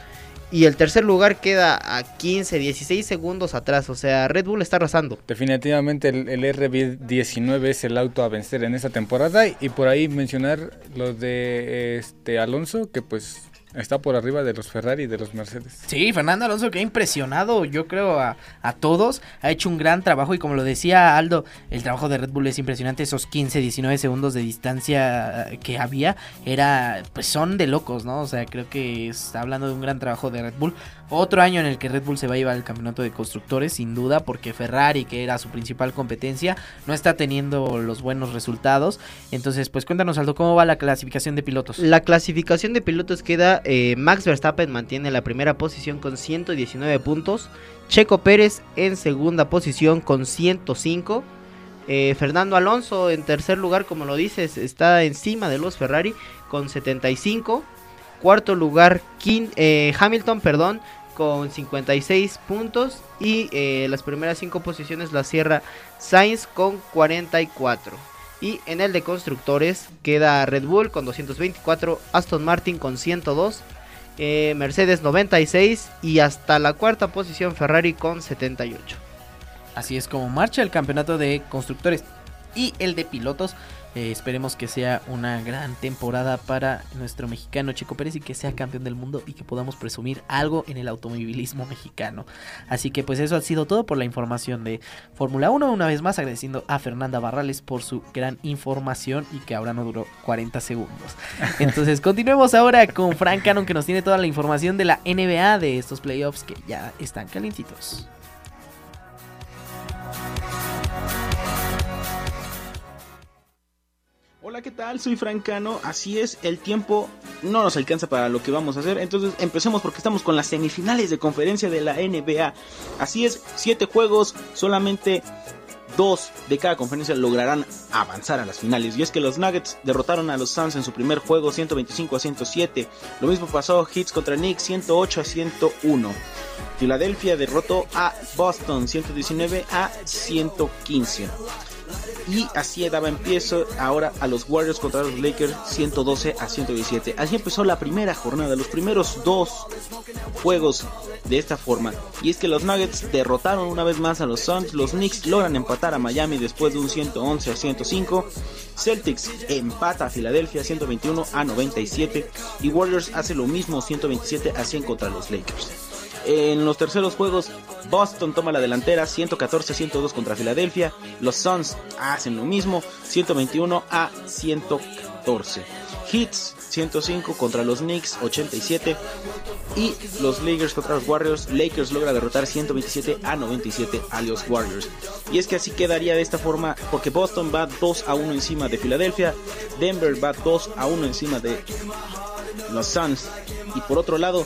Y el tercer lugar queda a 15, 16 segundos atrás. O sea, Red Bull está arrasando. Definitivamente el, el RB19 es el auto a vencer en esta temporada y por ahí mencionar lo de este Alonso que pues está por arriba de los Ferrari y de los Mercedes. Sí, Fernando Alonso que ha impresionado, yo creo, a, a todos. Ha hecho un gran trabajo y como lo decía Aldo, el trabajo de Red Bull es impresionante. Esos 15, 19 segundos de distancia que había, era, pues son de locos, ¿no? O sea, creo que está hablando de un gran trabajo de Red Bull. Otro año en el que Red Bull se va a llevar el campeonato de constructores, sin duda, porque Ferrari, que era su principal competencia, no está teniendo los buenos resultados. Entonces, pues cuéntanos, Aldo, ¿cómo va la clasificación de pilotos? La clasificación de pilotos queda, eh, Max Verstappen mantiene la primera posición con 119 puntos, Checo Pérez en segunda posición con 105, eh, Fernando Alonso en tercer lugar, como lo dices, está encima de los Ferrari con 75, cuarto lugar Kin- eh, Hamilton, perdón, con 56 puntos y eh, las primeras cinco posiciones las cierra Sainz con 44. Y en el de constructores queda Red Bull con 224, Aston Martin con 102, eh, Mercedes 96 y hasta la cuarta posición Ferrari con 78. Así es como marcha el campeonato de constructores y el de pilotos. Eh, esperemos que sea una gran temporada para nuestro mexicano Checo Pérez y que sea campeón del mundo y que podamos presumir algo en el automovilismo mexicano. Así que pues eso ha sido todo por la información de Fórmula 1. Una vez más agradeciendo a Fernanda Barrales por su gran información y que ahora no duró 40 segundos. Entonces (laughs) continuemos ahora con Frank Cannon que nos tiene toda la información de la NBA de estos playoffs que ya están calientitos. Hola, ¿qué tal? Soy Francano. Así es, el tiempo no nos alcanza para lo que vamos a hacer. Entonces empecemos porque estamos con las semifinales de conferencia de la NBA. Así es, siete juegos, solamente dos de cada conferencia lograrán avanzar a las finales. Y es que los Nuggets derrotaron a los Suns en su primer juego 125 a 107. Lo mismo pasó Hits contra Knicks 108 a 101. Filadelfia derrotó a Boston 119 a 115. Y así daba empiezo ahora a los Warriors contra los Lakers 112 a 117. Así empezó la primera jornada, los primeros dos juegos de esta forma. Y es que los Nuggets derrotaron una vez más a los Suns. Los Knicks logran empatar a Miami después de un 111 a 105. Celtics empata a Filadelfia 121 a 97. Y Warriors hace lo mismo 127 a 100 contra los Lakers. En los terceros juegos, Boston toma la delantera 114-102 contra Filadelfia. Los Suns hacen lo mismo 121 a 114. Hits 105 contra los Knicks 87 y los Lakers contra los Warriors. Lakers logra derrotar 127 a 97 a los Warriors. Y es que así quedaría de esta forma porque Boston va 2 a 1 encima de Filadelfia, Denver va 2 a 1 encima de los Suns y por otro lado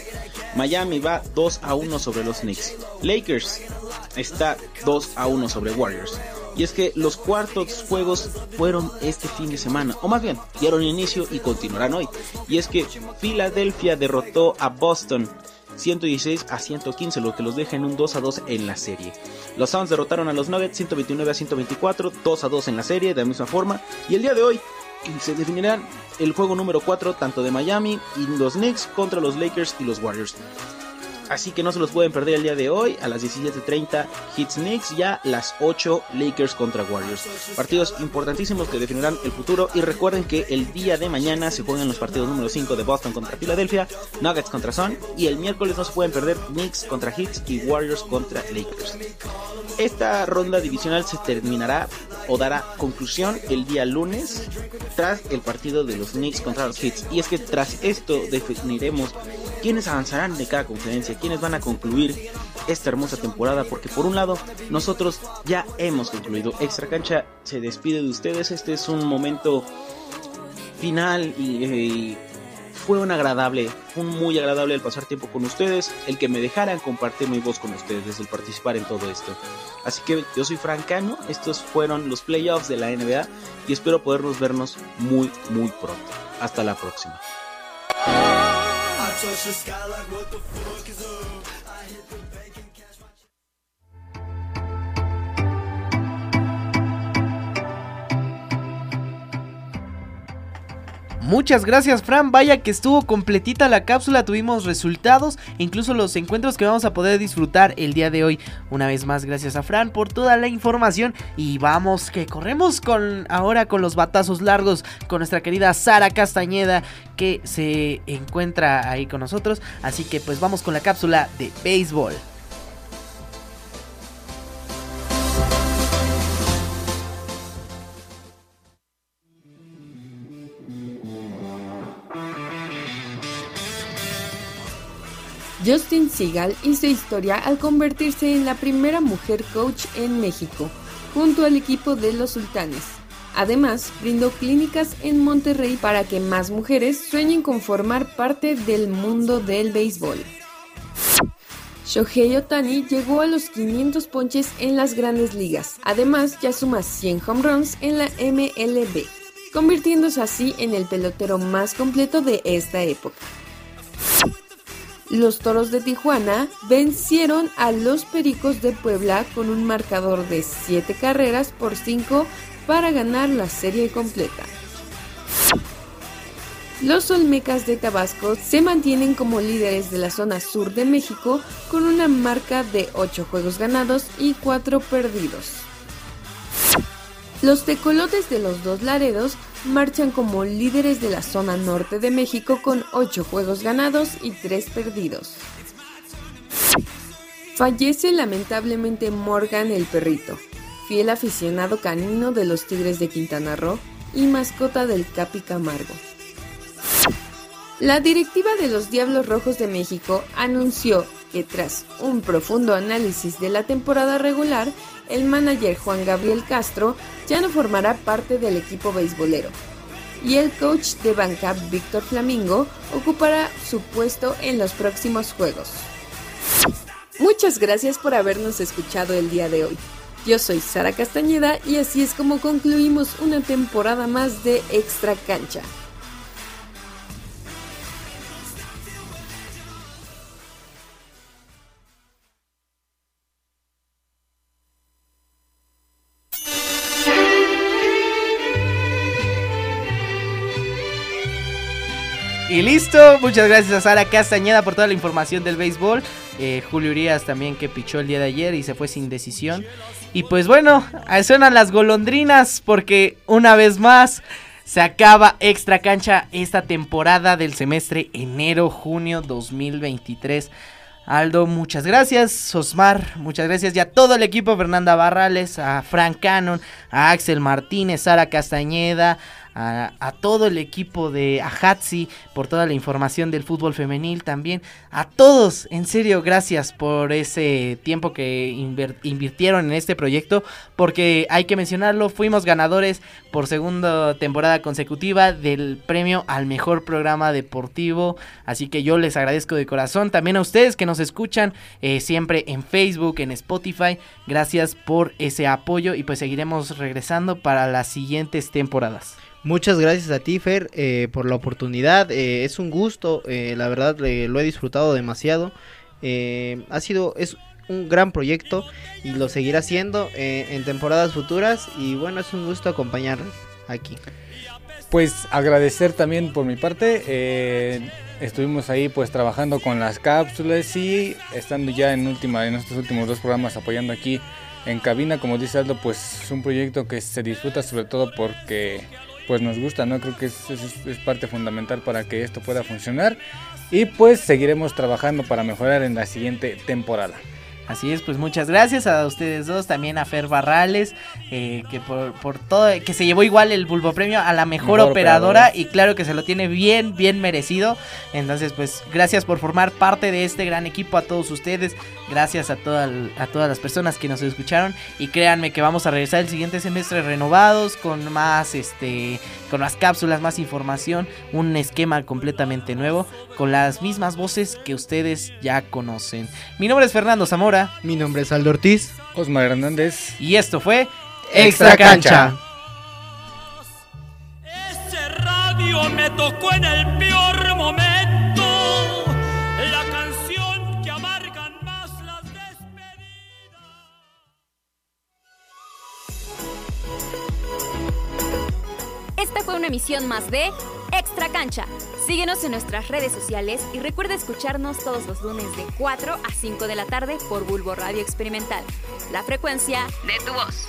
Miami va 2 a 1 sobre los Knicks. Lakers está 2 a 1 sobre Warriors. Y es que los cuartos juegos fueron este fin de semana, o más bien, dieron inicio y continuarán hoy. Y es que Filadelfia derrotó a Boston 116 a 115, lo que los deja en un 2 a 2 en la serie. Los Suns derrotaron a los Nuggets 129 a 124, 2 a 2 en la serie, de la misma forma. Y el día de hoy se definirán el juego número 4 tanto de Miami y los Knicks contra los Lakers y los Warriors. Así que no se los pueden perder el día de hoy a las 17.30 Hits Knicks ya las 8 Lakers contra Warriors. Partidos importantísimos que definirán el futuro y recuerden que el día de mañana se juegan los partidos número 5 de Boston contra Filadelfia, Nuggets contra Sun y el miércoles no se pueden perder Knicks contra Hits y Warriors contra Lakers. Esta ronda divisional se terminará o dará conclusión el día lunes tras el partido de los Knicks contra los Hits. Y es que tras esto definiremos quiénes avanzarán de cada conferencia, quiénes van a concluir esta hermosa temporada porque por un lado nosotros ya hemos concluido. Extra Cancha se despide de ustedes. Este es un momento final y, y fue un agradable, fue muy agradable el pasar tiempo con ustedes, el que me dejaran compartir mi voz con ustedes, el participar en todo esto. Así que yo soy Francano, estos fueron los playoffs de la NBA y espero podernos vernos muy muy pronto. Hasta la próxima. Muchas gracias Fran, vaya que estuvo completita la cápsula, tuvimos resultados, incluso los encuentros que vamos a poder disfrutar el día de hoy. Una vez más, gracias a Fran por toda la información y vamos que corremos con ahora con los batazos largos con nuestra querida Sara Castañeda que se encuentra ahí con nosotros, así que pues vamos con la cápsula de béisbol. Justin Seagal hizo historia al convertirse en la primera mujer coach en México, junto al equipo de los Sultanes. Además, brindó clínicas en Monterrey para que más mujeres sueñen con formar parte del mundo del béisbol. Shohei Otani llegó a los 500 ponches en las grandes ligas. Además, ya suma 100 home runs en la MLB, convirtiéndose así en el pelotero más completo de esta época. Los Toros de Tijuana vencieron a los Pericos de Puebla con un marcador de 7 carreras por 5 para ganar la serie completa. Los Olmecas de Tabasco se mantienen como líderes de la zona sur de México con una marca de 8 juegos ganados y 4 perdidos. Los tecolotes de los dos Laredos marchan como líderes de la zona norte de México con 8 juegos ganados y 3 perdidos. Fallece lamentablemente Morgan el perrito, fiel aficionado canino de los Tigres de Quintana Roo y mascota del Capi Camargo. La directiva de los Diablos Rojos de México anunció que tras un profundo análisis de la temporada regular, el manager Juan Gabriel Castro ya no formará parte del equipo beisbolero. Y el coach de banca Víctor Flamingo ocupará su puesto en los próximos juegos. Muchas gracias por habernos escuchado el día de hoy. Yo soy Sara Castañeda y así es como concluimos una temporada más de Extra Cancha. Muchas gracias a Sara Castañeda por toda la información del béisbol. Eh, Julio Urias también que pichó el día de ayer y se fue sin decisión. Y pues bueno, suenan las golondrinas porque una vez más se acaba extra cancha esta temporada del semestre enero-junio 2023. Aldo, muchas gracias. Osmar, muchas gracias. Y a todo el equipo, Fernanda Barrales, a Frank Cannon, a Axel Martínez, Sara Castañeda, a, todo el equipo de Ahatsi por toda la información del fútbol femenil también. A todos, en serio, gracias por ese tiempo que invirtieron en este proyecto. Porque hay que mencionarlo, fuimos ganadores por segunda temporada consecutiva del premio al mejor programa deportivo. Así que yo les agradezco de corazón. También a ustedes que nos escuchan eh, siempre en Facebook, en Spotify. Gracias por ese apoyo y pues seguiremos regresando para las siguientes temporadas. Muchas gracias a ti, Fer, eh, por la oportunidad. Eh, es un gusto, eh, la verdad lo he disfrutado demasiado. Eh, ha sido, es un gran proyecto y lo seguirá haciendo en temporadas futuras. Y bueno, es un gusto acompañar aquí. Pues agradecer también por mi parte. estuvimos ahí pues trabajando con las cápsulas y estando ya en última, en estos últimos dos programas apoyando aquí en cabina, como dice Aldo, pues es un proyecto que se disfruta sobre todo porque pues nos gusta, ¿no? Creo que es, es, es, parte fundamental para que esto pueda funcionar. Y pues seguiremos trabajando para mejorar en la siguiente temporada. Así es, pues muchas gracias a ustedes dos, también a Fer Barrales, eh, que por, por todo, que se llevó igual el Bulbo Premio a la mejor, Mejor operadora, operadora. y claro que se lo tiene bien, bien merecido. Entonces, pues gracias por formar parte de este gran equipo a todos ustedes, gracias a, toda, a todas las personas que nos escucharon y créanme que vamos a regresar el siguiente semestre renovados con más, este, con más cápsulas, más información, un esquema completamente nuevo, con las mismas voces que ustedes ya conocen. Mi nombre es Fernando Zamora. Mi nombre es Aldo Ortiz. Osmar Hernández. Y esto fue Extra Cancha. Ese radio me tocó en el peor momento. La canción que amargan más las despedidas. Esta fue una emisión más de Extra Cancha. Síguenos en nuestras redes sociales y recuerda escucharnos todos los lunes de 4 a 5 de la tarde por Bulbo Radio Experimental. La frecuencia de tu voz.